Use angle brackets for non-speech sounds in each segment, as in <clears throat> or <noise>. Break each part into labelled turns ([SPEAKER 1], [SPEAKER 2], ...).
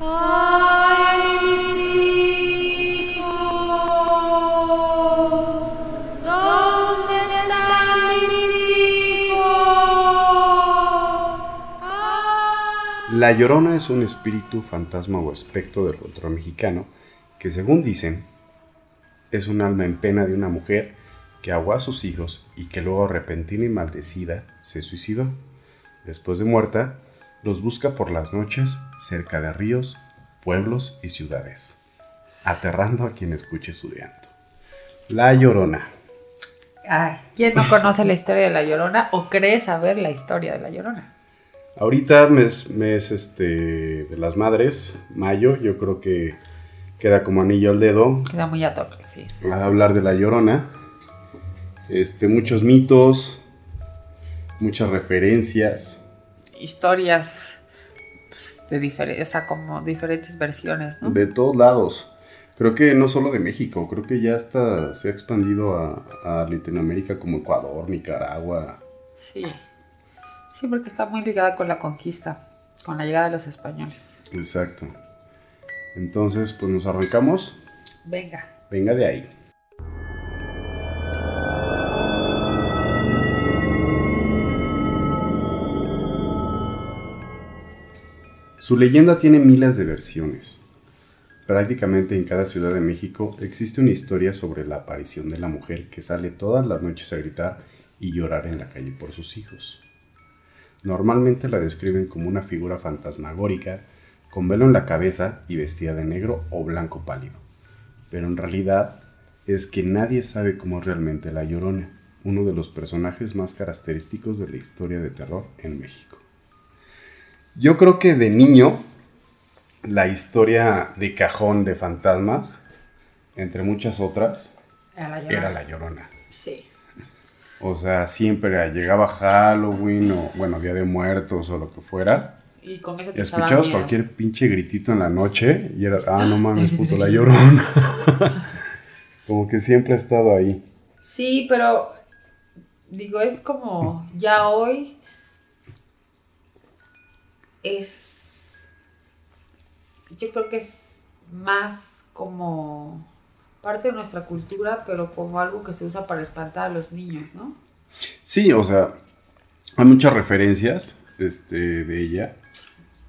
[SPEAKER 1] La Llorona es un espíritu, fantasma o espectro del folclore mexicano que, según dicen, es un alma en pena de una mujer que ahogó a sus hijos y que luego repentina y maldecida se suicidó. Después de muerta, los busca por las noches cerca de ríos, pueblos y ciudades, aterrando a quien escuche su llanto. La Llorona.
[SPEAKER 2] Ay, ¿quién no conoce la historia de la Llorona o cree saber la historia de la Llorona?
[SPEAKER 1] Ahorita mes, mes este, de las madres, mayo, yo creo que queda como anillo al dedo.
[SPEAKER 2] Queda muy a toque, sí.
[SPEAKER 1] A hablar de la Llorona. Este, muchos mitos, muchas referencias.
[SPEAKER 2] Historias pues, de diferentes, o sea, como diferentes versiones, ¿no?
[SPEAKER 1] De todos lados. Creo que no solo de México, creo que ya hasta se ha expandido a, a Latinoamérica como Ecuador, Nicaragua.
[SPEAKER 2] Sí. Sí, porque está muy ligada con la conquista, con la llegada de los españoles.
[SPEAKER 1] Exacto. Entonces, pues nos arrancamos.
[SPEAKER 2] Venga.
[SPEAKER 1] Venga de ahí. Su leyenda tiene miles de versiones. Prácticamente en cada ciudad de México existe una historia sobre la aparición de la mujer que sale todas las noches a gritar y llorar en la calle por sus hijos. Normalmente la describen como una figura fantasmagórica, con velo en la cabeza y vestida de negro o blanco pálido. Pero en realidad es que nadie sabe cómo realmente la Llorona, uno de los personajes más característicos de la historia de terror en México. Yo creo que de niño la historia de cajón de fantasmas, entre muchas otras,
[SPEAKER 2] Era la Llorona.
[SPEAKER 1] era la Llorona.
[SPEAKER 2] Sí.
[SPEAKER 1] O sea, siempre llegaba Halloween o, bueno, Día de Muertos o lo que fuera.
[SPEAKER 2] Y con eso te
[SPEAKER 1] Escuchabas cualquier pinche gritito en la noche y era, ah, no mames, puto, la <laughs> llorona. <laughs> como que siempre ha estado ahí.
[SPEAKER 2] Sí, pero digo, es como ya hoy es yo creo que es más como parte de nuestra cultura, pero como algo que se usa para espantar a los niños, ¿no?
[SPEAKER 1] Sí, o sea, hay muchas referencias este, de ella.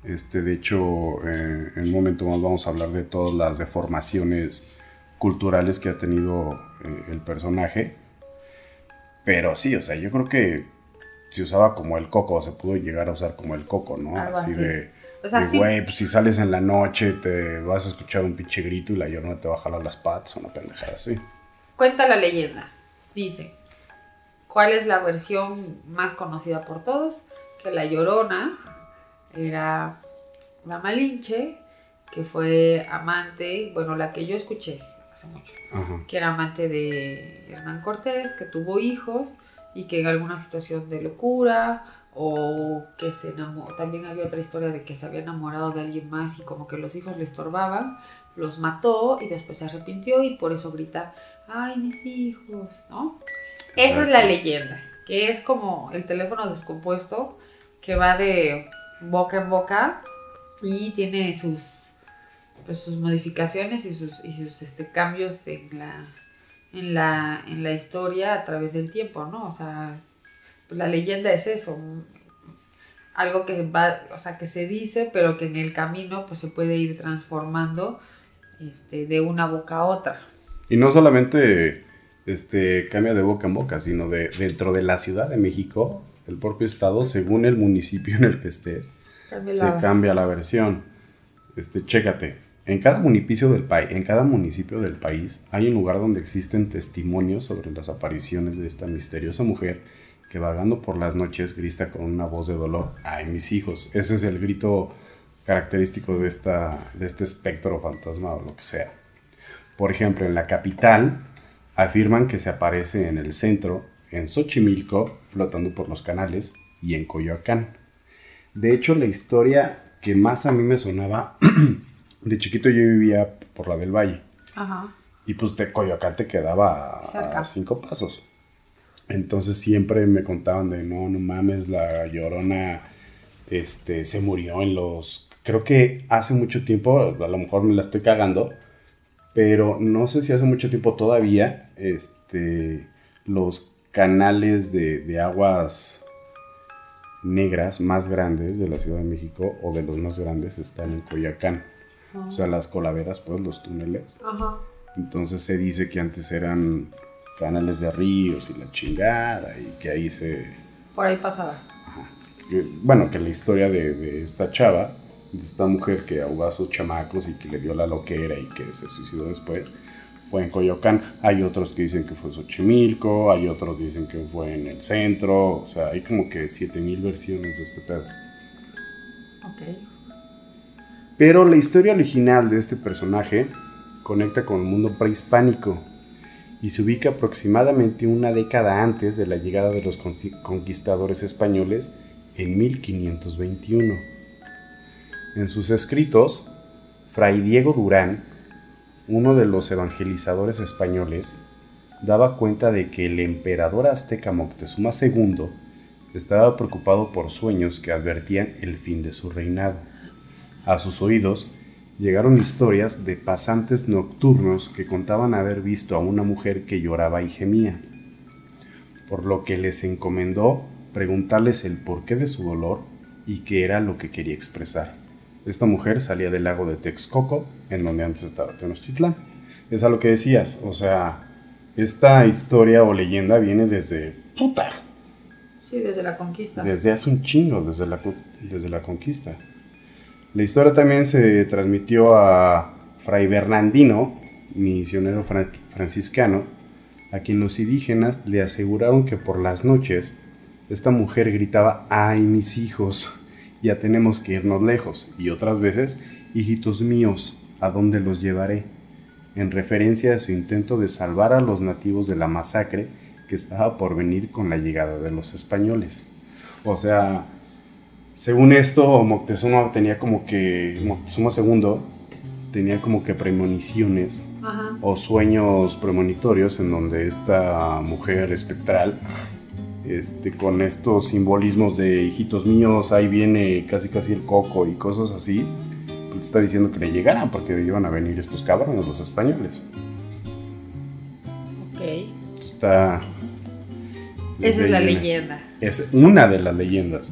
[SPEAKER 1] Este, de hecho, eh, en un momento más vamos a hablar de todas las deformaciones culturales que ha tenido eh, el personaje. Pero sí, o sea, yo creo que se usaba como el coco, se pudo llegar a usar como el coco, ¿no?
[SPEAKER 2] Algo así.
[SPEAKER 1] de,
[SPEAKER 2] O sea,
[SPEAKER 1] de,
[SPEAKER 2] sí.
[SPEAKER 1] güey, pues si sales en la noche te vas a escuchar un pinche grito y la llorona te va a jalar las patas, una pendejada así.
[SPEAKER 2] Cuenta la leyenda. Dice, ¿cuál es la versión más conocida por todos? Que la Llorona era la Malinche, que fue amante, bueno, la que yo escuché hace mucho,
[SPEAKER 1] Ajá.
[SPEAKER 2] que era amante de Hernán Cortés, que tuvo hijos y que en alguna situación de locura o que se enamoró, también había otra historia de que se había enamorado de alguien más y como que los hijos le estorbaban, los mató y después se arrepintió y por eso grita, ay mis hijos, ¿no? Esa es la leyenda, que es como el teléfono descompuesto que va de boca en boca y tiene sus, pues, sus modificaciones y sus, y sus este, cambios en la, en, la, en la historia a través del tiempo, ¿no? O sea, pues, la leyenda es eso, algo que va, o sea, que se dice, pero que en el camino pues se puede ir transformando este, de una boca a otra.
[SPEAKER 1] Y no solamente este, cambia de boca en boca, sino de dentro de la Ciudad de México, el propio estado, según el municipio en el que estés,
[SPEAKER 2] Cambia
[SPEAKER 1] se
[SPEAKER 2] la-
[SPEAKER 1] cambia la versión. Este, chécate, en cada municipio del país, en cada municipio del país hay un lugar donde existen testimonios sobre las apariciones de esta misteriosa mujer que vagando por las noches grita con una voz de dolor, ay mis hijos. Ese es el grito característico de esta de este espectro fantasma o lo que sea. Por ejemplo, en la capital afirman que se aparece en el centro, en Xochimilco, flotando por los canales, y en Coyoacán. De hecho, la historia que más a mí me sonaba, <clears throat> de chiquito yo vivía por la del Valle,
[SPEAKER 2] Ajá.
[SPEAKER 1] y pues de Coyoacán te quedaba a,
[SPEAKER 2] Cerca.
[SPEAKER 1] a cinco pasos. Entonces siempre me contaban de, no, no mames, la llorona este, se murió en los creo que hace mucho tiempo, a lo mejor me la estoy cagando, pero no sé si hace mucho tiempo todavía, este, los canales de, aguas negras más grandes de la Ciudad de México o de los más grandes están en O sea, las colaveras, pues, los túneles. Ajá. Entonces se dice que antes eran canales de ríos y la chingada y que ahí se...
[SPEAKER 2] Por ahí pasaba.
[SPEAKER 1] Ajá. bueno, que la historia de, de, esta chava, de esta mujer que ahogó a sus chamacos y que le dio la loquera y que se suicidó después, fue en Coyoacán. Hay otros que dicen que fue en Xochimilco, hay otros que dicen que fue en el centro. O sea, hay como que 7000 versiones de este pedo. Ok. Pero la historia original de este personaje conecta con el mundo prehispánico y se ubica aproximadamente una década antes de la llegada de los conquistadores españoles en 1521. En sus escritos, Fray Diego Durán uno de los evangelizadores españoles, daba cuenta de que el emperador azteca Moctezuma II estaba preocupado por sueños que advertían el fin de su reinado. A sus oídos llegaron historias de pasantes nocturnos que contaban haber visto a una mujer que lloraba y gemía, por lo que les encomendó preguntarles el porqué de su dolor y qué era lo que quería expresar. Esta mujer salía del lago de Texcoco, en donde antes estaba Tenochtitlán. Es a lo que decías, o sea, esta historia o leyenda viene desde puta.
[SPEAKER 2] Sí, desde la conquista.
[SPEAKER 1] Desde hace un chingo, desde la, desde la conquista. La historia también se transmitió a Fray Bernardino, misionero franciscano, a quien los indígenas le aseguraron que por las noches esta mujer gritaba, ¡ay mis hijos! ya tenemos que irnos lejos, y otras veces, hijitos míos, ¿a dónde los llevaré? En referencia a su intento de salvar a los nativos de la masacre que estaba por venir con la llegada de los españoles. O sea, según esto, Moctezuma tenía como que, Moctezuma II tenía como que premoniciones o sueños premonitorios en donde esta mujer espectral este, con estos simbolismos de hijitos míos, ahí viene casi casi el coco y cosas así, te está diciendo que le llegaran porque iban a venir estos cabrones, los españoles.
[SPEAKER 2] Ok.
[SPEAKER 1] Está...
[SPEAKER 2] Esa es la leyenda.
[SPEAKER 1] Es una de las leyendas.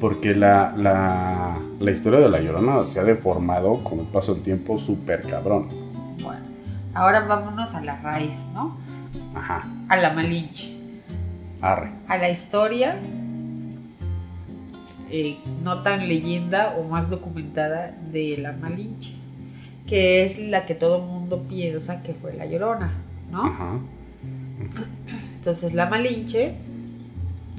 [SPEAKER 1] Porque la, la, la historia de la Llorona se ha deformado con el paso del tiempo súper cabrón.
[SPEAKER 2] Bueno, ahora vámonos a la raíz, ¿no?
[SPEAKER 1] Ajá.
[SPEAKER 2] A la Malinche a la historia eh, no tan leyenda o más documentada de la Malinche, que es la que todo mundo piensa que fue la Llorona, ¿no? Entonces la Malinche,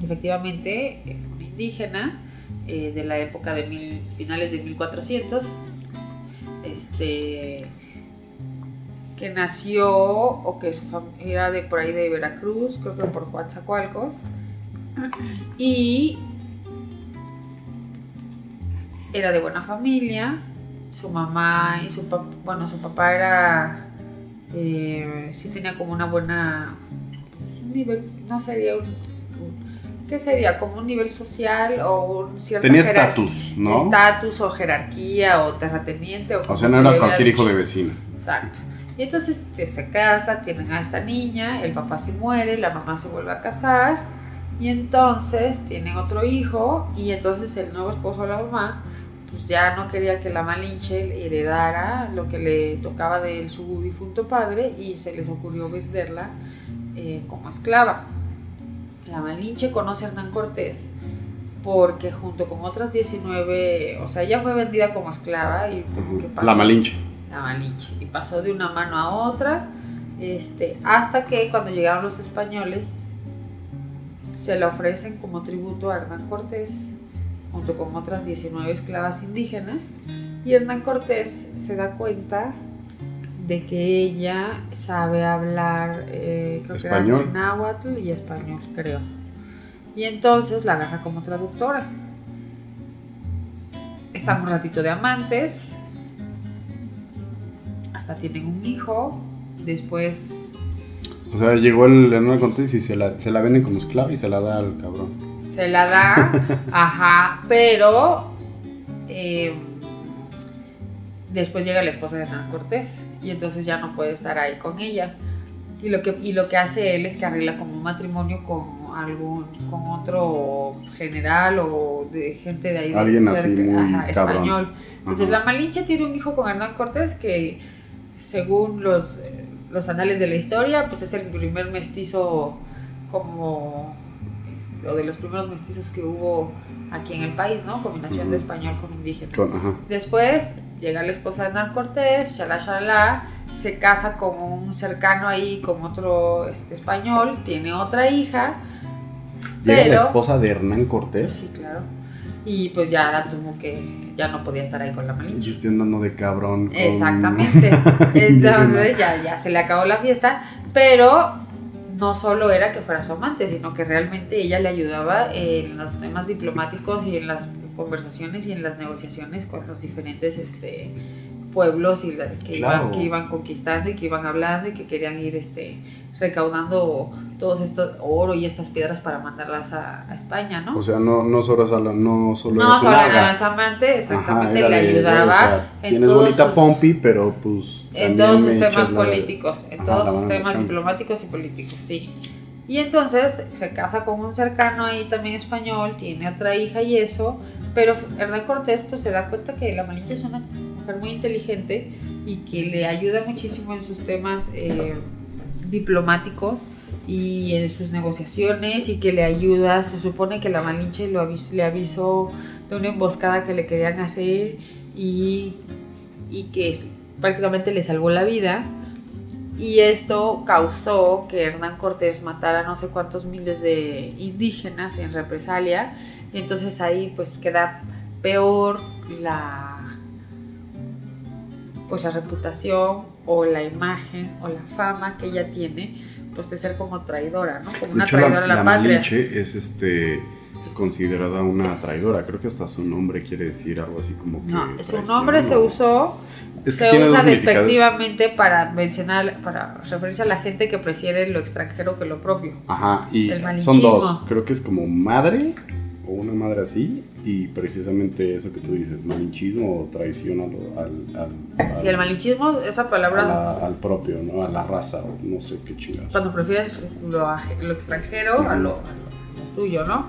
[SPEAKER 2] efectivamente, fue una indígena eh, de la época de finales de 1400, este, que nació o que su era de por ahí de Veracruz, creo que por Coatzacoalcos. Y era de buena familia. Su mamá y su papá, bueno, su papá era, eh, sí tenía como una buena, un nivel, no sería un, ¿qué sería? Como un nivel social o un cierto...
[SPEAKER 1] Tenía estatus, ¿no?
[SPEAKER 2] Estatus o jerarquía o terrateniente. O,
[SPEAKER 1] o sea, no era cualquier hijo de vecino.
[SPEAKER 2] Exacto. Y entonces se casa, tienen a esta niña, el papá se muere, la mamá se vuelve a casar y entonces tienen otro hijo y entonces el nuevo esposo de la mamá pues ya no quería que la Malinche heredara lo que le tocaba de su difunto padre y se les ocurrió venderla eh, como esclava. La Malinche conoce a Hernán Cortés porque junto con otras 19, o sea, ella fue vendida como esclava y...
[SPEAKER 1] La Malinche
[SPEAKER 2] la Malinche. Y pasó de una mano a otra, este, hasta que cuando llegaron los españoles, se la ofrecen como tributo a Hernán Cortés, junto con otras 19 esclavas indígenas. Y Hernán Cortés se da cuenta de que ella sabe hablar, eh, creo
[SPEAKER 1] español.
[SPEAKER 2] que náhuatl y español, creo. Y entonces la agarra como traductora. Están un ratito de amantes, tienen un hijo, después...
[SPEAKER 1] O sea, llegó el Hernán Cortés y se la, se la venden como esclava y se la da al cabrón.
[SPEAKER 2] Se la da, <laughs> ajá, pero eh, después llega la esposa de Hernán Cortés y entonces ya no puede estar ahí con ella. Y lo que, y lo que hace él es que arregla como un matrimonio con algún, con otro general o de gente de ahí de
[SPEAKER 1] Alguien así
[SPEAKER 2] cerca, ajá, español. Entonces
[SPEAKER 1] Ajá.
[SPEAKER 2] la Malinche tiene un hijo con Hernán Cortés que según los, los anales de la historia, pues es el primer mestizo como o de los primeros mestizos que hubo aquí en el país, ¿no? Combinación de
[SPEAKER 1] Ujú.
[SPEAKER 2] español con indígena.
[SPEAKER 1] Con.
[SPEAKER 2] Después llega la esposa de Hernán Cortés, shalá shalá, se casa con un cercano ahí, con otro este, español, tiene otra hija.
[SPEAKER 1] Llega la esposa de Hernán Cortés.
[SPEAKER 2] Sí, claro. Y pues ya la tuvo que, ya no podía estar ahí con la
[SPEAKER 1] Y
[SPEAKER 2] Malinche.
[SPEAKER 1] yo estoy andando de cabrón. con-
[SPEAKER 2] Exactamente. <laughs> Entonces ya, ya se le acabó la fiesta, pero no solo era que fuera su amante, sino que realmente ella le ayudaba en los temas diplomáticos y en las conversaciones y en las negociaciones con los diferentes este, pueblos y la- que,
[SPEAKER 1] Claro.
[SPEAKER 2] iban, que iban conquistando y que iban hablando y que querían ir este, recaudando todos estos oro y estas piedras para mandarlas a, a España, ¿no?
[SPEAKER 1] O sea, no, no solo, solo- no solo
[SPEAKER 2] no, amante, exactamente,
[SPEAKER 1] Ajá,
[SPEAKER 2] le ayudaba.
[SPEAKER 1] o sea,
[SPEAKER 2] en
[SPEAKER 1] tienes
[SPEAKER 2] todos
[SPEAKER 1] bonita
[SPEAKER 2] sus-
[SPEAKER 1] pompi, pero pues.
[SPEAKER 2] en todos sus temas
[SPEAKER 1] la-
[SPEAKER 2] políticos, en
[SPEAKER 1] Ajá,
[SPEAKER 2] todos sus temas diplomáticos y políticos, sí. Y entonces se casa con un cercano ahí también español, tiene otra hija y eso, pero Hernán Cortés pues se da cuenta que la Malinche es una mujer muy inteligente y que le ayuda muchísimo en sus temas eh, diplomáticos y en sus negociaciones y que le ayuda, se supone que la Malinche lo avis- le avisó de una emboscada que le querían hacer y, y que prácticamente le salvó la vida. Y esto causó que Hernán Cortés matara no sé cuántos miles de indígenas en represalia. Y entonces ahí pues queda peor la pues la reputación o la imagen o la fama que ella tiene pues de ser como traidora, ¿no? Como
[SPEAKER 1] De
[SPEAKER 2] una
[SPEAKER 1] hecho,
[SPEAKER 2] traidora
[SPEAKER 1] la,
[SPEAKER 2] a la,
[SPEAKER 1] la
[SPEAKER 2] patria.
[SPEAKER 1] Malinche es este considerada una traidora. Creo que hasta su nombre quiere decir algo así como que.
[SPEAKER 2] No, su nombre se usó
[SPEAKER 1] Es que
[SPEAKER 2] se usa despectivamente para mencionar, para referirse a la gente que prefiere lo extranjero que lo propio.
[SPEAKER 1] Ajá, y
[SPEAKER 2] El
[SPEAKER 1] son dos. Creo que es como madre o una madre así. Y precisamente eso que tú dices, malinchismo o traición al, al,
[SPEAKER 2] el malinchismo, esa palabra,
[SPEAKER 1] la- al propio, ¿no? A la raza, o no sé qué chingados.
[SPEAKER 2] cuando prefieres lo, lo extranjero a lo, a lo- a lo tuyo, ¿no?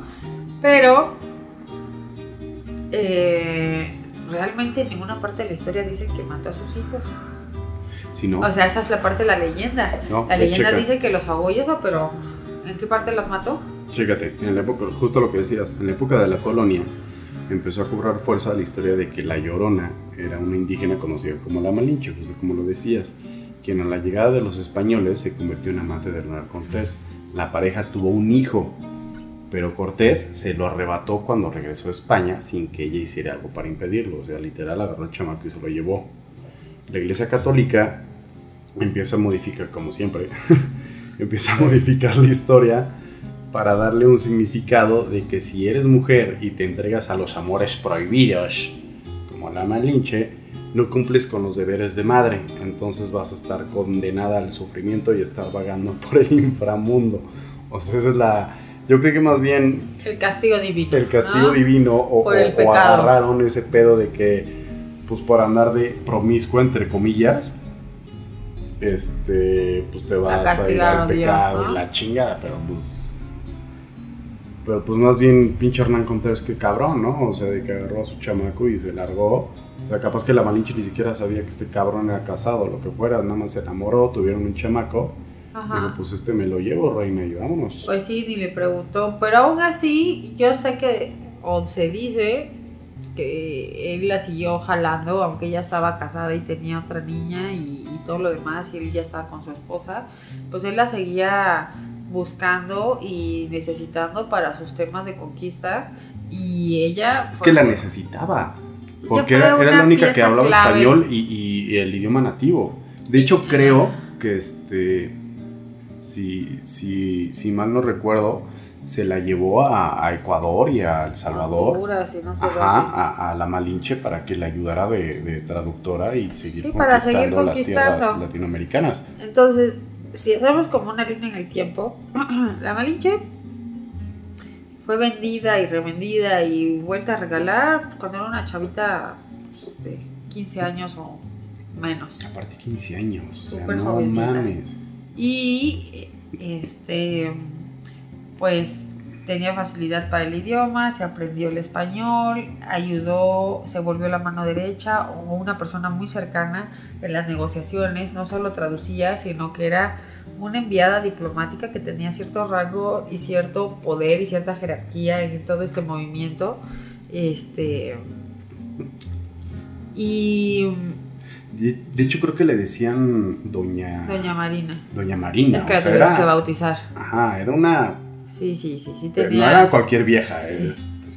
[SPEAKER 2] Pero eh, realmente en ninguna parte de la historia dicen que mató a sus hijos.
[SPEAKER 1] Si no,
[SPEAKER 2] O sea, esa es la parte de la leyenda.
[SPEAKER 1] no,
[SPEAKER 2] La leyenda
[SPEAKER 1] checa.
[SPEAKER 2] dice que los ahogó y eso, pero ¿en qué parte los mató?
[SPEAKER 1] Chécate, en la época, justo lo que decías, en la época de la colonia empezó a cobrar fuerza la historia de que la Llorona era una indígena conocida como la Malinche, justo como lo decías, quien a la llegada de los españoles se convirtió en amante de Hernán Cortés. La pareja tuvo un hijo, pero Cortés se lo arrebató cuando regresó a España sin que ella hiciera algo para impedirlo, o sea, literal agarró al chamaco y se lo llevó. La Iglesia Católica empieza a modificar, como siempre, <laughs> empieza a modificar la historia para darle un significado de que si eres mujer y te entregas a los amores prohibidos, como la Malinche, no cumples con los deberes de madre, entonces vas a estar condenada al sufrimiento y estar vagando <laughs> por el inframundo. O sea, esa es la... Yo creo que más bien
[SPEAKER 2] El castigo divino.
[SPEAKER 1] el castigo
[SPEAKER 2] ¿no?
[SPEAKER 1] divino o,
[SPEAKER 2] Por el
[SPEAKER 1] o- o
[SPEAKER 2] pecado.
[SPEAKER 1] agarraron ese pedo de que, pues por andar de promiscuo, entre comillas, este, pues te vas a ir al
[SPEAKER 2] Dios,
[SPEAKER 1] pecado
[SPEAKER 2] ¿no?
[SPEAKER 1] y la chingada, pero pues... Pero pues más bien pinche Hernán Contreras que cabrón, ¿no? O sea, de que agarró a su chamaco y se largó. O sea, capaz que la Malinche ni siquiera sabía que este cabrón era casado, lo que fuera, nada más se enamoró, tuvieron un chamaco.
[SPEAKER 2] Ajá.
[SPEAKER 1] Pues este me lo llevo, reina, y vámonos.
[SPEAKER 2] Pues sí, ni le preguntó. Pero aún así, yo sé que, o se dice, que él la siguió jalando, aunque ella estaba casada y tenía otra niña y, y todo lo demás, y él ya estaba con su esposa, pues él la seguía buscando y necesitando para sus temas de conquista. Y ella...
[SPEAKER 1] Es que la necesitaba. Porque era, la única que hablaba
[SPEAKER 2] clave.
[SPEAKER 1] español y, y el idioma nativo. De hecho,
[SPEAKER 2] Y-
[SPEAKER 1] creo que este. Si, si, si mal no recuerdo, se la llevó a, a Ecuador y a El Salvador.
[SPEAKER 2] Honduras y no sé
[SPEAKER 1] Ajá, a, a la Malinche para que le ayudara de, de traductora y seguir
[SPEAKER 2] Sí, para seguir
[SPEAKER 1] conquistando las tierras latinoamericanas.
[SPEAKER 2] Entonces, si hacemos como una línea en el tiempo, <clears throat> la Malinche fue vendida y revendida y vuelta a regalar cuando era una chavita pues, de 15 años o menos.
[SPEAKER 1] Aparte 15 años, o sea,
[SPEAKER 2] Súper
[SPEAKER 1] no
[SPEAKER 2] jovencita.
[SPEAKER 1] mames.
[SPEAKER 2] Y este, pues tenía facilidad para el idioma, se aprendió el español, ayudó, se volvió la mano derecha o una persona muy cercana en las negociaciones, no solo traducía, sino que era una enviada diplomática que tenía cierto rango y cierto poder y cierta jerarquía en todo este movimiento. Este y
[SPEAKER 1] De, de hecho, creo que le decían Doña,
[SPEAKER 2] Doña Marina.
[SPEAKER 1] Doña Marina.
[SPEAKER 2] Es que
[SPEAKER 1] o
[SPEAKER 2] la
[SPEAKER 1] sea,
[SPEAKER 2] tuvieron
[SPEAKER 1] era-
[SPEAKER 2] que bautizar.
[SPEAKER 1] Ajá, era una.
[SPEAKER 2] Sí, sí, sí, sí
[SPEAKER 1] pero
[SPEAKER 2] tenía.
[SPEAKER 1] No era cualquier vieja.
[SPEAKER 2] Sí.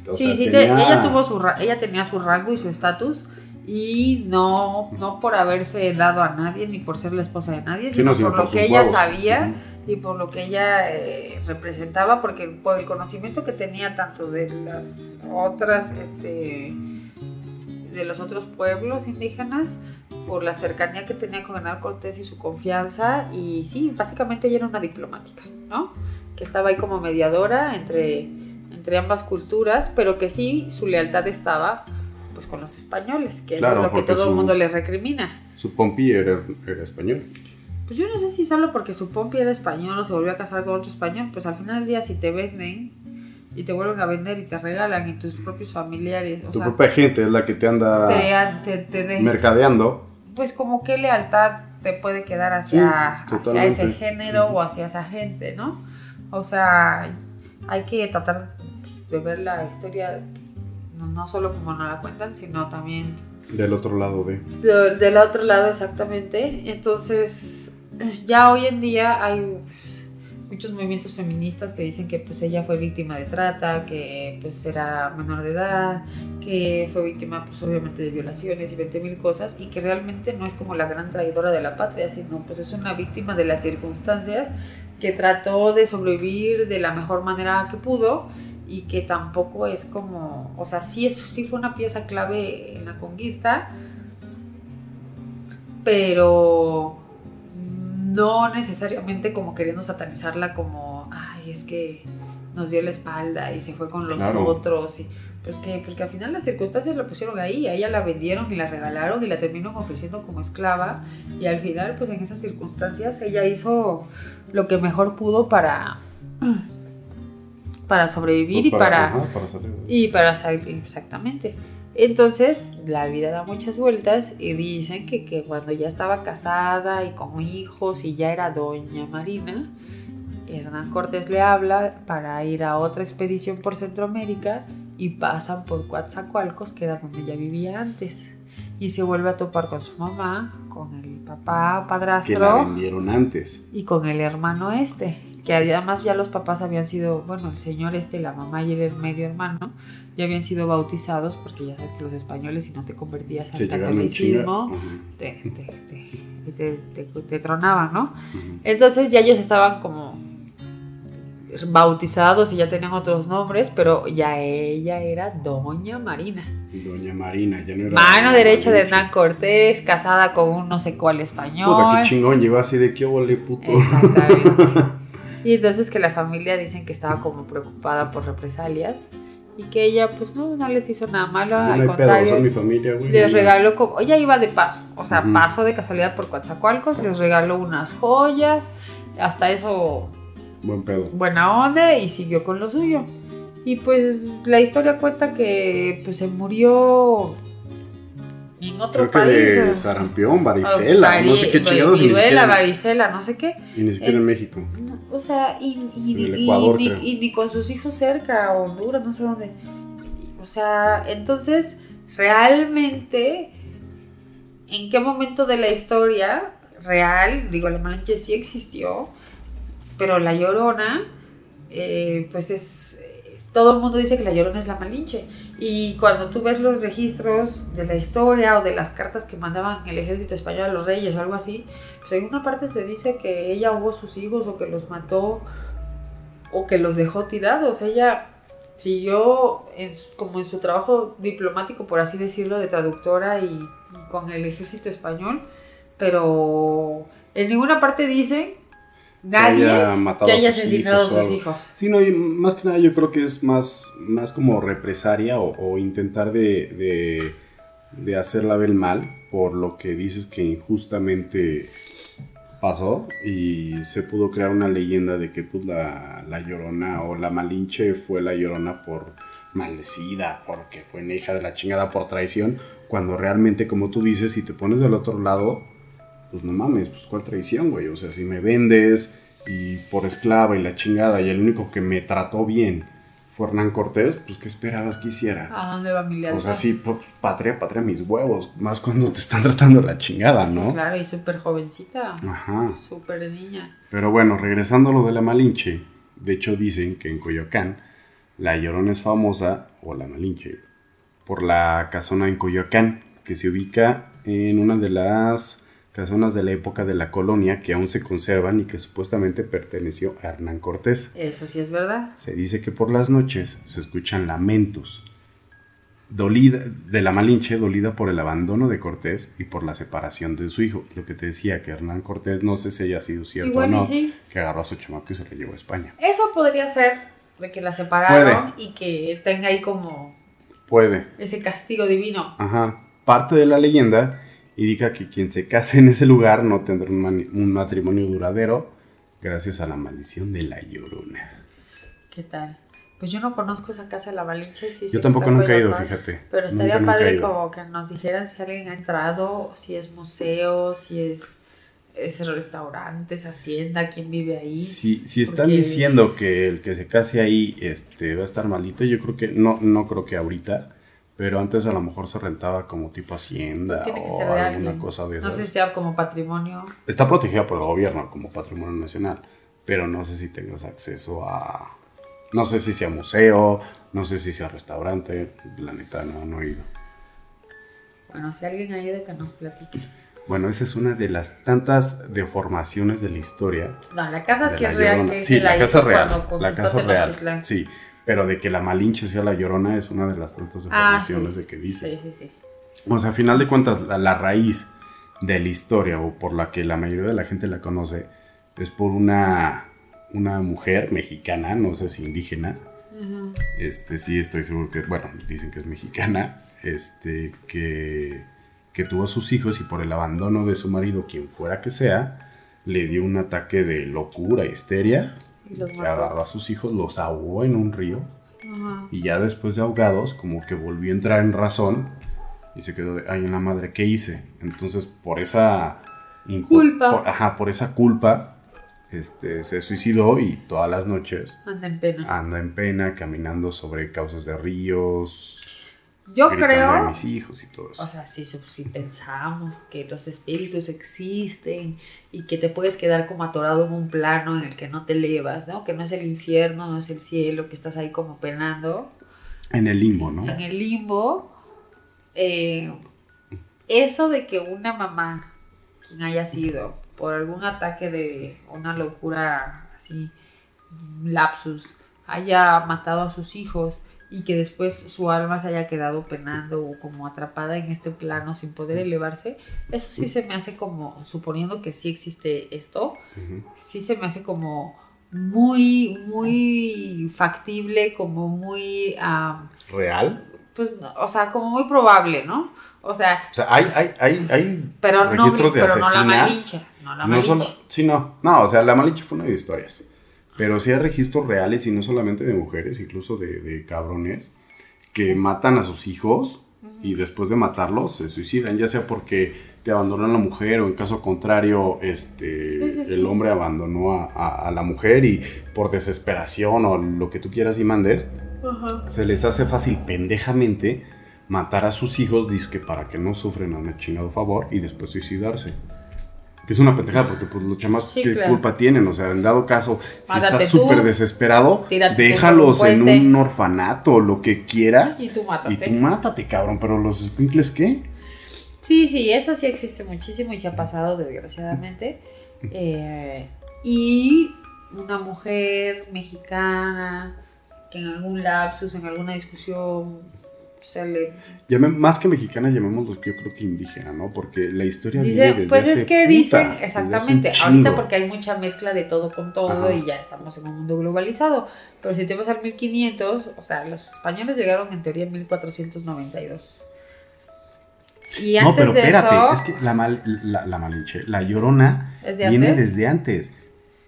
[SPEAKER 1] o
[SPEAKER 2] sí,
[SPEAKER 1] sea,
[SPEAKER 2] sí,
[SPEAKER 1] tenía-
[SPEAKER 2] ella tuvo su ra- ella tenía su rango y su estatus y no no por haberse dado a nadie ni por ser la esposa de nadie,
[SPEAKER 1] Sí,
[SPEAKER 2] sino
[SPEAKER 1] no, sino
[SPEAKER 2] por lo
[SPEAKER 1] por
[SPEAKER 2] que
[SPEAKER 1] sus
[SPEAKER 2] ella
[SPEAKER 1] huevos.
[SPEAKER 2] sabía y por lo que ella eh, representaba, porque por el conocimiento que tenía tanto de las otras este de los otros pueblos indígenas, por la cercanía que tenía con Hernán Cortés y su confianza, y sí, básicamente ella era una diplomática, ¿no? Que estaba ahí como mediadora entre, entre ambas culturas, pero que sí, su lealtad estaba pues con los españoles, que
[SPEAKER 1] Claro,
[SPEAKER 2] es lo que todo el
[SPEAKER 1] su-
[SPEAKER 2] mundo les recrimina.
[SPEAKER 1] Su pompi era, era español.
[SPEAKER 2] Pues yo no sé si solo porque su pompi era español o se volvió a casar con otro español, pues al final del día si te venden y te vuelven a vender y te regalan y tus propios familiares, o
[SPEAKER 1] tu
[SPEAKER 2] sea,
[SPEAKER 1] propia gente es la que te anda
[SPEAKER 2] te, te, te de-
[SPEAKER 1] mercadeando.
[SPEAKER 2] Pues como qué lealtad te puede quedar hacia,
[SPEAKER 1] Sí,
[SPEAKER 2] hacia ese género o hacia esa gente, ¿no? O sea, hay que tratar de ver la historia no, no solo como nos la cuentan, sino también
[SPEAKER 1] Del otro lado de.
[SPEAKER 2] de- del otro lado exactamente. Entonces, ya hoy en día hay muchos movimientos feministas que dicen que pues ella fue víctima de trata, que pues era menor de edad, que fue víctima pues obviamente de violaciones y 20 mil cosas y que realmente no es como la gran traidora de la patria, sino pues es una víctima de las circunstancias que trató de sobrevivir de la mejor manera que pudo y que tampoco es como, o sea, sí, es, sí fue una pieza clave en la conquista, pero no necesariamente como queriendo satanizarla como, ay, es que nos dio la espalda y se fue con los
[SPEAKER 1] Claro.
[SPEAKER 2] otros. Y, pues, que, pues que al final las circunstancias la pusieron ahí, a ella la vendieron y la regalaron y la terminaron ofreciendo como esclava. Y al final, pues en esas circunstancias, ella hizo lo que mejor pudo para, para sobrevivir y para,
[SPEAKER 1] ajá, para salir.
[SPEAKER 2] y para salir, exactamente. Entonces, la vida da muchas vueltas y dicen que, que cuando ya estaba casada y con hijos y ya era doña Marina, Hernán Cortés le habla para ir a otra expedición por Centroamérica y pasan por Coatzacoalcos, que era donde ella vivía antes. Y se vuelve a topar con su mamá, con el papá,
[SPEAKER 1] Que la
[SPEAKER 2] padrastro
[SPEAKER 1] vendieron antes.
[SPEAKER 2] y con el hermano este, que además ya los papás habían sido, bueno, el señor este, la mamá y el medio hermano, ya habían sido bautizados, porque ya sabes que los españoles, si no te convertías al catolicismo, te, te, tronaban, ¿no? Entonces ya ellos estaban como bautizados y ya tenían otros nombres, pero ya ella era Doña Marina.
[SPEAKER 1] Doña Marina, ya no era.
[SPEAKER 2] Mano derecha de. Hernán Cortés, casada con un no sé cuál español.
[SPEAKER 1] Puta, qué chingón, llegó así de qué ole, puto.
[SPEAKER 2] Exactamente. <laughs> Y entonces que la familia dicen que estaba como preocupada por represalias y que ella pues no, no les hizo nada malo,
[SPEAKER 1] No
[SPEAKER 2] al
[SPEAKER 1] pedo,
[SPEAKER 2] contrario,
[SPEAKER 1] son mi familia, güey.
[SPEAKER 2] les regaló como, ella iba de paso, o sea,
[SPEAKER 1] Ujú.
[SPEAKER 2] pasó de casualidad por Coatzacoalcos, les regaló unas joyas, hasta eso.
[SPEAKER 1] Buen pedo.
[SPEAKER 2] buena onda y siguió con lo suyo. Y pues la historia cuenta que pues se murió en otro
[SPEAKER 1] Creo que
[SPEAKER 2] país.
[SPEAKER 1] de
[SPEAKER 2] o-
[SPEAKER 1] sarampión, varicela, no sé qué
[SPEAKER 2] Vari-
[SPEAKER 1] chingados.
[SPEAKER 2] Viruela,
[SPEAKER 1] siquiera-
[SPEAKER 2] varicela, no sé qué.
[SPEAKER 1] Y ni siquiera en México.
[SPEAKER 2] No, O sea, y, y-
[SPEAKER 1] En
[SPEAKER 2] y-
[SPEAKER 1] Ecuador,
[SPEAKER 2] y- ni con sus hijos cerca, Honduras, no sé dónde. O sea, entonces, realmente, ¿en qué momento de la historia real, digo, la Malinche sí existió, pero la Llorona, eh, pues es, es- Todo el mundo dice que la Llorona es la Malinche. Y cuando tú ves los registros de la historia o de las cartas que mandaban el ejército español a los reyes o algo así, pues en una parte se dice que ella hubo sus hijos o que los mató o que los dejó tirados. Ella siguió como en su trabajo diplomático, por así decirlo, de traductora y, y con el ejército español, pero en ninguna parte dicen nadie
[SPEAKER 1] haya matado
[SPEAKER 2] que haya
[SPEAKER 1] a sus
[SPEAKER 2] asesinado a
[SPEAKER 1] hijos o
[SPEAKER 2] sus hijos.
[SPEAKER 1] Sí, no, y más que nada yo creo que es más, más como represaria o, o intentar de, de, de hacerla ver mal por lo que dices que injustamente pasó y se pudo crear una leyenda de que pues la, la llorona o la malinche fue la llorona por maldecida, porque fue una hija de la chingada por traición, cuando realmente como tú dices, si te pones del otro lado, pues no mames, pues cuál traición, güey, o sea, si me vendes y por esclava y la chingada y el único que me trató bien fue Hernán Cortés, pues ¿qué esperabas que hiciera?
[SPEAKER 2] ¿A dónde va mi lealtad?
[SPEAKER 1] O sea, sí, pues, patria, patria, mis huevos. Más cuando te están tratando la chingada, ¿no?
[SPEAKER 2] Sí, claro, y súper jovencita.
[SPEAKER 1] Ajá.
[SPEAKER 2] Súper niña.
[SPEAKER 1] Pero bueno, regresando a lo de la Malinche. De hecho, dicen que en Coyoacán la Llorona es famosa, o la Malinche, por la casona en Coyoacán, que se ubica en una de las casonas de la época de la colonia que aún se conservan y que supuestamente perteneció a Hernán Cortés.
[SPEAKER 2] Eso sí es verdad.
[SPEAKER 1] Se dice que por las noches se escuchan lamentos dolida, de la Malinche, dolida por el abandono de Cortés y por la separación de su hijo. Lo que te decía, que Hernán Cortés, no sé si haya sido cierto
[SPEAKER 2] Igual
[SPEAKER 1] o no,
[SPEAKER 2] sí.
[SPEAKER 1] que agarró a su chamaco y se lo llevó a España.
[SPEAKER 2] Eso podría ser de que la separaron y que tenga ahí como
[SPEAKER 1] Puede.
[SPEAKER 2] ese castigo divino.
[SPEAKER 1] Ajá. Parte de la leyenda indica que quien se case en ese lugar no tendrá un, un matrimonio duradero gracias a la maldición de la llorona.
[SPEAKER 2] ¿Qué tal? Pues yo no conozco esa casa de la Malinche. Sí, sé
[SPEAKER 1] Yo tampoco nunca he ido,
[SPEAKER 2] Coyoacán,
[SPEAKER 1] fíjate.
[SPEAKER 2] Pero estaría
[SPEAKER 1] Nunca, nunca
[SPEAKER 2] padre
[SPEAKER 1] ido.
[SPEAKER 2] como que nos dijeran si alguien ha entrado, si es museo, si es, es restaurantes, hacienda, quién vive ahí.
[SPEAKER 1] Si, si están
[SPEAKER 2] Porque-
[SPEAKER 1] diciendo que el que se case ahí este, va a estar malito, yo creo que, no, no creo que ahorita, pero antes a lo mejor se rentaba como tipo hacienda
[SPEAKER 2] Tiene que
[SPEAKER 1] o
[SPEAKER 2] ser de
[SPEAKER 1] alguna
[SPEAKER 2] alguien.
[SPEAKER 1] cosa de
[SPEAKER 2] No
[SPEAKER 1] esas.
[SPEAKER 2] sé si sea como patrimonio.
[SPEAKER 1] Está protegida por el gobierno como patrimonio nacional, pero no sé si tengas acceso a... No sé si sea museo, no sé si sea restaurante, la neta no, no he ido.
[SPEAKER 2] Bueno, si alguien ha ido, que nos platique.
[SPEAKER 1] Bueno, esa es una de las tantas deformaciones de la historia.
[SPEAKER 2] No, la casa sí
[SPEAKER 1] la
[SPEAKER 2] es real. Que
[SPEAKER 1] Sí, la
[SPEAKER 2] hizo
[SPEAKER 1] casa real.
[SPEAKER 2] cuando
[SPEAKER 1] La casa real. Sí, pero de que la Malinche sea la llorona es una de las tantas
[SPEAKER 2] Ah,
[SPEAKER 1] deformaciones
[SPEAKER 2] sí.
[SPEAKER 1] de que dice.
[SPEAKER 2] Sí, sí, sí.
[SPEAKER 1] O sea, a final de cuentas, la, la raíz de la historia o por la que la mayoría de la gente la conoce es por una, una mujer mexicana, no sé si indígena.
[SPEAKER 2] Ujú.
[SPEAKER 1] Este, sí, estoy seguro que, bueno, dicen que es mexicana, este, que, que tuvo a sus hijos y por el abandono de su marido, quien fuera que sea, le dio un ataque de locura, histeria,
[SPEAKER 2] Y los
[SPEAKER 1] que
[SPEAKER 2] mató.
[SPEAKER 1] agarró a sus hijos, los ahogó en un río
[SPEAKER 2] Ajá.
[SPEAKER 1] y ya después de ahogados, como que volvió a entrar en razón y se quedó de, ay, en la madre, ¿qué hice? Entonces, por esa
[SPEAKER 2] Culpa.
[SPEAKER 1] por- ajá, por esa culpa, este, se suicidó y todas las noches
[SPEAKER 2] Anda en pena.
[SPEAKER 1] anda en pena caminando sobre cauces de ríos,
[SPEAKER 2] Yo creo,
[SPEAKER 1] mis hijos y todo eso.
[SPEAKER 2] o sea, si, si pensamos que los espíritus existen y que te puedes quedar como atorado en un plano en el que no te elevas, ¿no? Que no es el infierno, no es el cielo, que estás ahí como penando
[SPEAKER 1] en el limbo, ¿no?
[SPEAKER 2] en el limbo. eh, eso de que una mamá, quien haya sido, por algún ataque de una locura así, un lapsus, haya matado a sus hijos y que después su alma se haya quedado penando o como atrapada en este plano sin poder elevarse, eso sí se me hace como, suponiendo que sí existe esto, sí se me hace como muy, muy factible, como muy, ah,
[SPEAKER 1] ¿Real?
[SPEAKER 2] pues, no, o sea, como muy probable, ¿no? O sea,
[SPEAKER 1] O sea, hay, hay, hay, hay
[SPEAKER 2] pero no,
[SPEAKER 1] registros de
[SPEAKER 2] pero no la malinche, no la
[SPEAKER 1] No solo, sí, no. No, o sea, la Malinche fue una de historias. Pero sí hay registros reales y no solamente de mujeres, incluso de, de cabrones que matan a sus hijos y después de matarlos se suicidan, ya sea porque te abandonan la mujer o en caso contrario, este,
[SPEAKER 2] Sí, sí, sí.
[SPEAKER 1] el hombre abandonó a, a- a la mujer y por desesperación o lo que tú quieras y mandes, se les hace fácil pendejamente matar a sus hijos, disque para que no sufren a un chingado favor y después suicidarse. Que es una pendejada porque pues los chamacos
[SPEAKER 2] Sí,
[SPEAKER 1] qué
[SPEAKER 2] claro.
[SPEAKER 1] culpa tienen, o sea, en dado caso, si estás súper desesperado, déjalos
[SPEAKER 2] por un
[SPEAKER 1] en un orfanato, lo que quieras.
[SPEAKER 2] Y tú mátate.
[SPEAKER 1] Y tú mátate, cabrón, pero los squinkles ¿qué?
[SPEAKER 2] Sí, sí, eso sí existe muchísimo y se ha pasado desgraciadamente. Eh, y una mujer mexicana que en algún lapsus, en alguna discusión, se le
[SPEAKER 1] Llame- más que mexicana, llamémoslo yo creo que indígena, ¿no? Porque la historia
[SPEAKER 2] Dice,
[SPEAKER 1] desde
[SPEAKER 2] pues es que dicen, exactamente, ahorita porque hay mucha mezcla de todo con todo
[SPEAKER 1] Ajá.
[SPEAKER 2] y ya estamos en un mundo globalizado, pero si te vas al 1500, o sea, los españoles llegaron en teoría en 1492. Y
[SPEAKER 1] No,
[SPEAKER 2] antes
[SPEAKER 1] pero
[SPEAKER 2] de
[SPEAKER 1] espérate,
[SPEAKER 2] eso,
[SPEAKER 1] es que la, mal, la, la Malinche, la Llorona,
[SPEAKER 2] ¿Es de
[SPEAKER 1] viene
[SPEAKER 2] antes?
[SPEAKER 1] desde antes.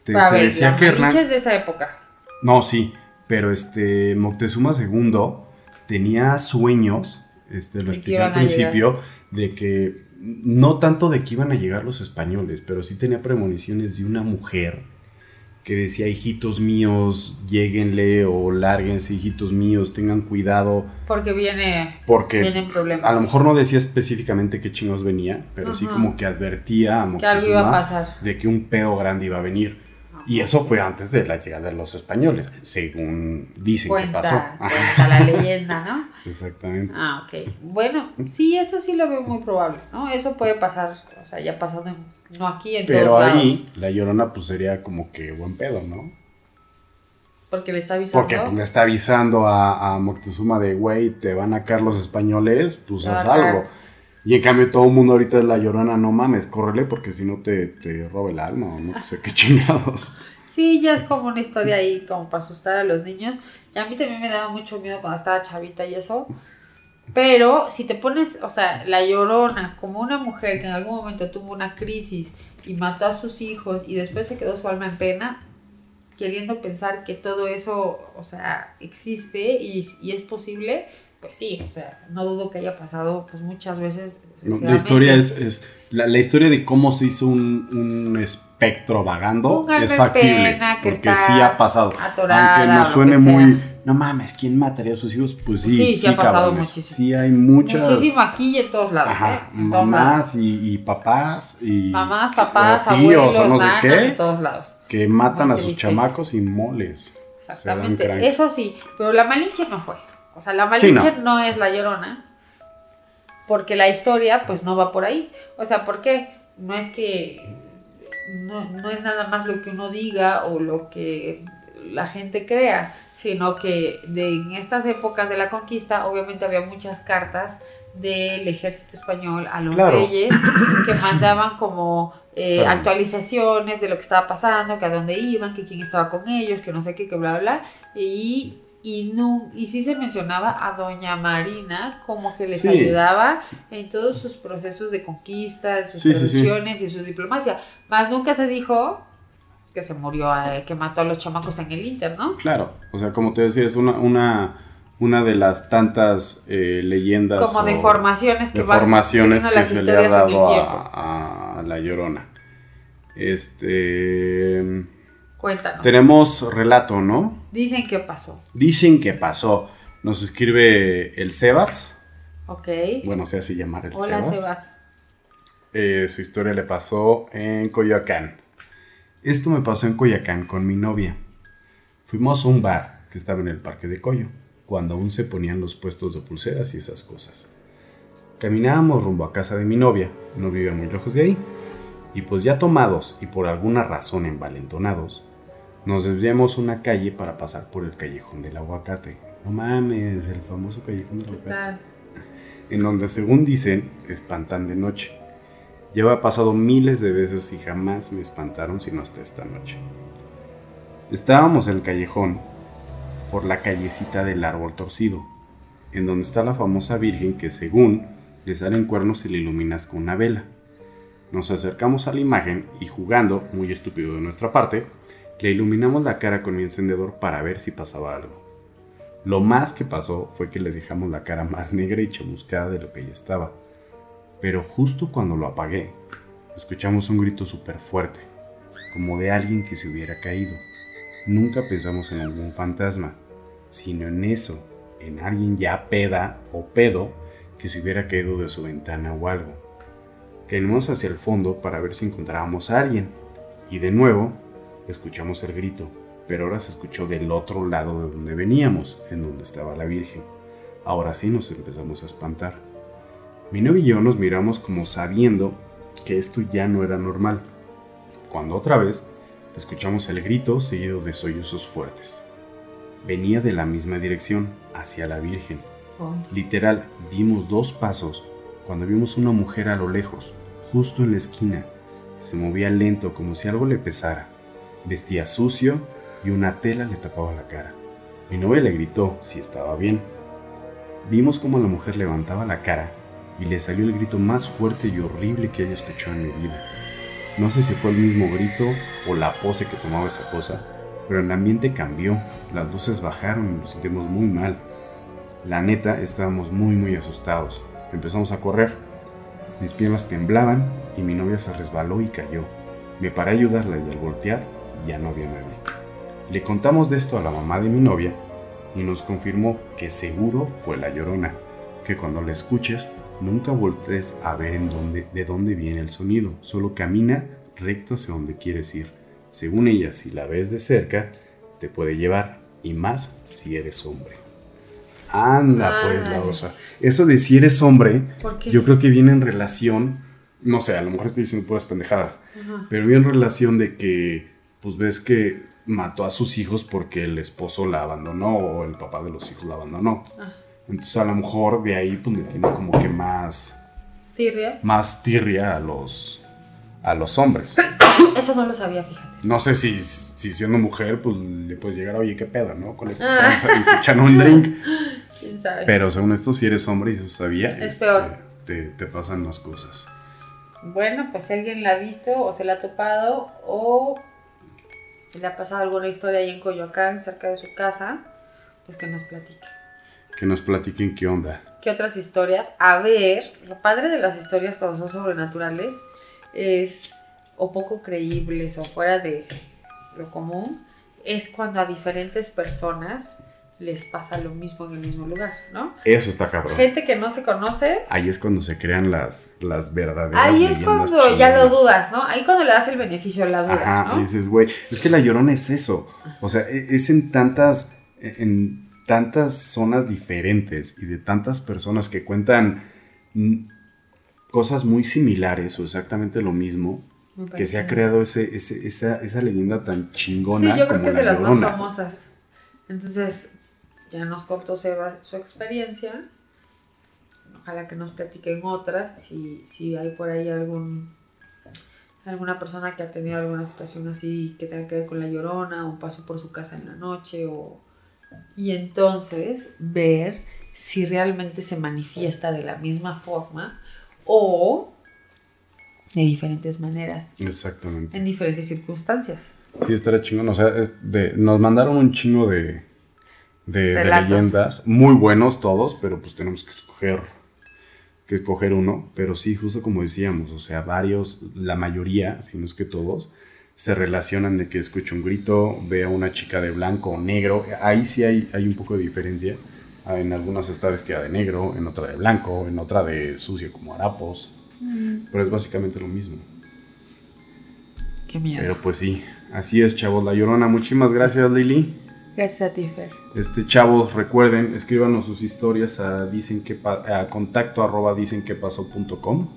[SPEAKER 1] Te, te
[SPEAKER 2] ver,
[SPEAKER 1] decía
[SPEAKER 2] la
[SPEAKER 1] que Hernán...
[SPEAKER 2] Es de esa época.
[SPEAKER 1] No, sí, pero este Moctezuma II tenía sueños, este, lo expliqué al principio, de que no tanto de que iban a llegar los españoles, pero sí tenía premoniciones de una mujer que decía, hijitos míos, lléguenle o lárguense, hijitos míos, tengan cuidado,
[SPEAKER 2] Porque viene,
[SPEAKER 1] porque
[SPEAKER 2] vienen problemas.
[SPEAKER 1] a lo mejor no decía específicamente qué chingos venía, pero sí como que advertía a
[SPEAKER 2] que algo iba a
[SPEAKER 1] Moctezuma
[SPEAKER 2] pasar.
[SPEAKER 1] de que un pedo grande iba a venir. Y eso fue antes de la llegada de los españoles, según dicen
[SPEAKER 2] Cuenta,
[SPEAKER 1] que pasó.
[SPEAKER 2] Cuenta la <laughs> leyenda, ¿no?
[SPEAKER 1] Exactamente.
[SPEAKER 2] Ah, ok. Bueno, sí, eso sí lo veo muy probable, ¿no? Eso puede pasar, o sea, ya pasando, en- no aquí, en
[SPEAKER 1] Pero
[SPEAKER 2] todos
[SPEAKER 1] ahí
[SPEAKER 2] lados.
[SPEAKER 1] la llorona pues sería como que buen pedo, ¿no?
[SPEAKER 2] Porque le está avisando.
[SPEAKER 1] Porque pues, le está avisando a, a Moctezuma de, güey, te van a caer los españoles, pues haz algo. Y en cambio todo el mundo ahorita es la llorona, no mames, córrele porque si no te, te roba el alma o no sé qué chingados.
[SPEAKER 2] Sí, ya es como una historia ahí como para asustar a los niños. Y a mí también me daba mucho miedo cuando estaba chavita y eso. Pero si te pones, o sea, la llorona como una mujer que en algún momento tuvo una crisis y mató a sus hijos y después se quedó su alma en pena, queriendo pensar que todo eso, o sea, existe y, y es posible, pues sí, o sea, no dudo que haya pasado pues muchas veces.
[SPEAKER 1] No, la historia es, es la, la historia de cómo se hizo un, un espectro vagando es factible,
[SPEAKER 2] que
[SPEAKER 1] porque sí ha pasado.
[SPEAKER 2] atorada
[SPEAKER 1] Aunque nos suene muy, no mames, ¿quién mataría a sus hijos? Pues sí,
[SPEAKER 2] Sí, sí ha pasado
[SPEAKER 1] cabrones.
[SPEAKER 2] muchísimo.
[SPEAKER 1] Sí hay muchas
[SPEAKER 2] Muchísimo aquí y en todos lados,
[SPEAKER 1] ajá,
[SPEAKER 2] ¿eh? En todos lados.
[SPEAKER 1] mamás y, y papás y
[SPEAKER 2] Mamás, papás,
[SPEAKER 1] o tíos
[SPEAKER 2] abuelos,
[SPEAKER 1] o no sé qué
[SPEAKER 2] en todos lados.
[SPEAKER 1] que matan a sus chamacos y moles.
[SPEAKER 2] Exactamente, eso sí, pero la Malinche no fue. O sea, la
[SPEAKER 1] Sí,
[SPEAKER 2] Malinche
[SPEAKER 1] no.
[SPEAKER 2] no. es la llorona, porque la historia pues no va por ahí. O sea, ¿por qué? No es que no, no es nada más lo que uno diga o lo que la gente crea, sino que de, en estas épocas de la conquista obviamente había muchas cartas del ejército español a los
[SPEAKER 1] Claro.
[SPEAKER 2] reyes que <coughs> mandaban como eh,
[SPEAKER 1] Claro.
[SPEAKER 2] actualizaciones de lo que estaba pasando, que a dónde iban, que quién estaba con ellos, que no sé qué, que bla, bla, bla. Y, y, no, y sí se mencionaba a Doña Marina como que les
[SPEAKER 1] Sí.
[SPEAKER 2] ayudaba en todos sus procesos de conquista, en sus
[SPEAKER 1] Sí,
[SPEAKER 2] y su diplomacia. Más nunca se dijo que se murió, eh, que mató a los chamacos en el Inter, ¿no?
[SPEAKER 1] Claro, o sea, como te decía, es una, una, una de las tantas eh, leyendas
[SPEAKER 2] Como deformaciones que van
[SPEAKER 1] deformaciones que
[SPEAKER 2] las
[SPEAKER 1] se le ha dado a la llorona. Este.
[SPEAKER 2] Cuéntanos.
[SPEAKER 1] Tenemos relato, ¿no?
[SPEAKER 2] Dicen que pasó.
[SPEAKER 1] Dicen que pasó. Nos escribe el Sebas.
[SPEAKER 2] Ok.
[SPEAKER 1] Bueno, se hace llamar el
[SPEAKER 2] Hola,
[SPEAKER 1] Sebas.
[SPEAKER 2] Sebas.
[SPEAKER 1] Eh, su historia le pasó en Coyoacán. Esto me pasó en Coyoacán con mi novia. Fuimos a un bar que estaba en el parque de Coyo, cuando aún se ponían los puestos de pulseras y esas cosas. Caminábamos rumbo a casa de mi novia, no vivía muy lejos de ahí, y pues ya tomados y por alguna razón envalentonados, nos desviamos una calle para pasar por el callejón del aguacate. No mames, el famoso callejón del
[SPEAKER 2] ¿Qué
[SPEAKER 1] aguacate en donde según dicen espantan de noche. Lleva pasado miles de veces y jamás me espantaron sino hasta esta noche. Estábamos en el callejón por la callecita del árbol torcido, en donde está la famosa Virgen que según le salen cuernos y le iluminas con una vela. Nos acercamos a la imagen y jugando, muy estúpido de nuestra parte, le iluminamos la cara con mi encendedor para ver si pasaba algo. Lo más que pasó fue que le dejamos la cara más negra y chamuscada de lo que ya estaba. Pero justo cuando lo apagué, escuchamos un grito súper fuerte, como de alguien que se hubiera caído. Nunca pensamos en algún fantasma, sino en eso, en alguien ya peda o pedo que se hubiera caído de su ventana o algo. Caímos hacia el fondo para ver si encontrábamos a alguien, y de nuevo escuchamos el grito, pero ahora se escuchó del otro lado de donde veníamos, en donde estaba la Virgen. Ahora sí nos empezamos a espantar. Mi novio y yo nos miramos como sabiendo que esto ya no era normal, cuando otra vez escuchamos el grito seguido de sollozos fuertes. Venía de la misma dirección, hacia la Virgen. Literal, dimos dos pasos cuando vimos una mujer a lo lejos, justo en la esquina. Se movía lento como si algo le pesara. Vestía sucio y una tela le tapaba la cara. Mi novia le gritó si estaba bien. Vimos como la mujer levantaba la cara y le salió el grito más fuerte y horrible que haya escuchado en mi vida. No sé si fue el mismo grito o la pose que tomaba esa cosa, pero el ambiente cambió, las luces bajaron y nos sentimos muy mal. La neta, estábamos muy muy asustados. Empezamos a correr. Mis piernas temblaban y mi novia se resbaló y cayó. Me paré a ayudarla y al voltear ya no había nadie. Le contamos de esto a la mamá de mi novia y nos confirmó que seguro fue la llorona, que cuando la escuches nunca voltees a ver en dónde, de dónde viene el sonido, solo camina recto hacia donde quieres ir. Según ella, si la ves de cerca, te puede llevar, y más si eres hombre. Anda, pues, la osa. Eso de si eres hombre, yo creo que viene en relación, no sé, a lo mejor estoy diciendo puras pendejadas,
[SPEAKER 2] Ajá.
[SPEAKER 1] pero viene en relación de que, pues ves que mató a sus hijos porque el esposo la abandonó o el papá de los hijos la abandonó.
[SPEAKER 2] Ah.
[SPEAKER 1] Entonces a lo mejor de ahí pues le tiene como que más,
[SPEAKER 2] Tirria.
[SPEAKER 1] más tirria a los, a los hombres. <coughs>
[SPEAKER 2] Eso no lo sabía, fíjate.
[SPEAKER 1] No sé si, si siendo mujer pues le puedes llegar, oye, qué pedo, ¿no? Con esta
[SPEAKER 2] Ah.
[SPEAKER 1] panza y se echan <laughs> un drink.
[SPEAKER 2] ¿Quién sabe?
[SPEAKER 1] Pero según esto, si eres hombre y eso sabía,
[SPEAKER 2] Es
[SPEAKER 1] este,
[SPEAKER 2] peor.
[SPEAKER 1] Te, te pasan más cosas.
[SPEAKER 2] Bueno, pues si alguien la ha visto o se la ha topado o le ha pasado alguna historia ahí en Coyoacán, cerca de su casa, pues que nos platique.
[SPEAKER 1] Que nos platiquen qué onda.
[SPEAKER 2] ¿Qué otras historias? A ver, lo padre de las historias cuando son sobrenaturales es o poco creíbles o fuera de lo común, es cuando a diferentes personas les pasa lo mismo en el mismo lugar, ¿no?
[SPEAKER 1] Eso está cabrón.
[SPEAKER 2] Gente que no se conoce,
[SPEAKER 1] Ahí es cuando se crean las, las verdaderas
[SPEAKER 2] ahí es cuando ya lo dudas, ¿no? Ahí cuando le das el beneficio de la duda,
[SPEAKER 1] Ajá,
[SPEAKER 2] ¿no?
[SPEAKER 1] y dices, güey, es que la llorona es eso. O sea, e- es en tantas, en tantas zonas diferentes y de tantas personas que cuentan cosas muy similares o exactamente lo mismo, que se ha creado ese, ese- esa, esa leyenda tan
[SPEAKER 2] Sí,
[SPEAKER 1] chingona
[SPEAKER 2] yo creo
[SPEAKER 1] como
[SPEAKER 2] que es de las más famosas. Entonces, ya nos contó Seba su experiencia. Ojalá que nos platiquen otras, si, si hay por ahí algún alguna persona que ha tenido alguna situación así que tenga que ver con la llorona, un paso por su casa en la noche, o y entonces ver si realmente se manifiesta de la misma forma o de diferentes maneras,
[SPEAKER 1] Exactamente.
[SPEAKER 2] en diferentes circunstancias.
[SPEAKER 1] Sí, estará chingón. O sea, es de, nos mandaron un chingo de, de, de leyendas. Muy buenos todos, pero pues tenemos que escoger, que escoger uno. Pero sí, justo como decíamos, o sea, varios, la mayoría, si no es que todos, se relacionan de que escucha un grito, ve a una chica de blanco o negro. Ahí sí hay, hay un poco de diferencia. En algunas está vestida de negro, en otra de blanco, en otra de sucio como harapos. Pero es básicamente lo mismo.
[SPEAKER 2] Qué miedo.
[SPEAKER 1] Pero pues sí, así es, chavos. La Llorona, muchísimas gracias, Lili.
[SPEAKER 2] Gracias a ti, Fer.
[SPEAKER 1] Este, chavos, recuerden, escríbanos sus historias a, dicen que pa- a contacto arroba dicen que pasó punto com.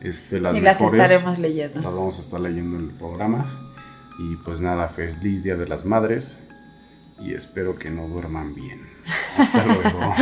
[SPEAKER 1] Este, las
[SPEAKER 2] y las
[SPEAKER 1] mejores
[SPEAKER 2] estaremos leyendo.
[SPEAKER 1] las vamos a estar leyendo en el programa. Y pues nada, feliz Día de las Madres. Y espero que no duerman bien. Hasta <laughs> luego.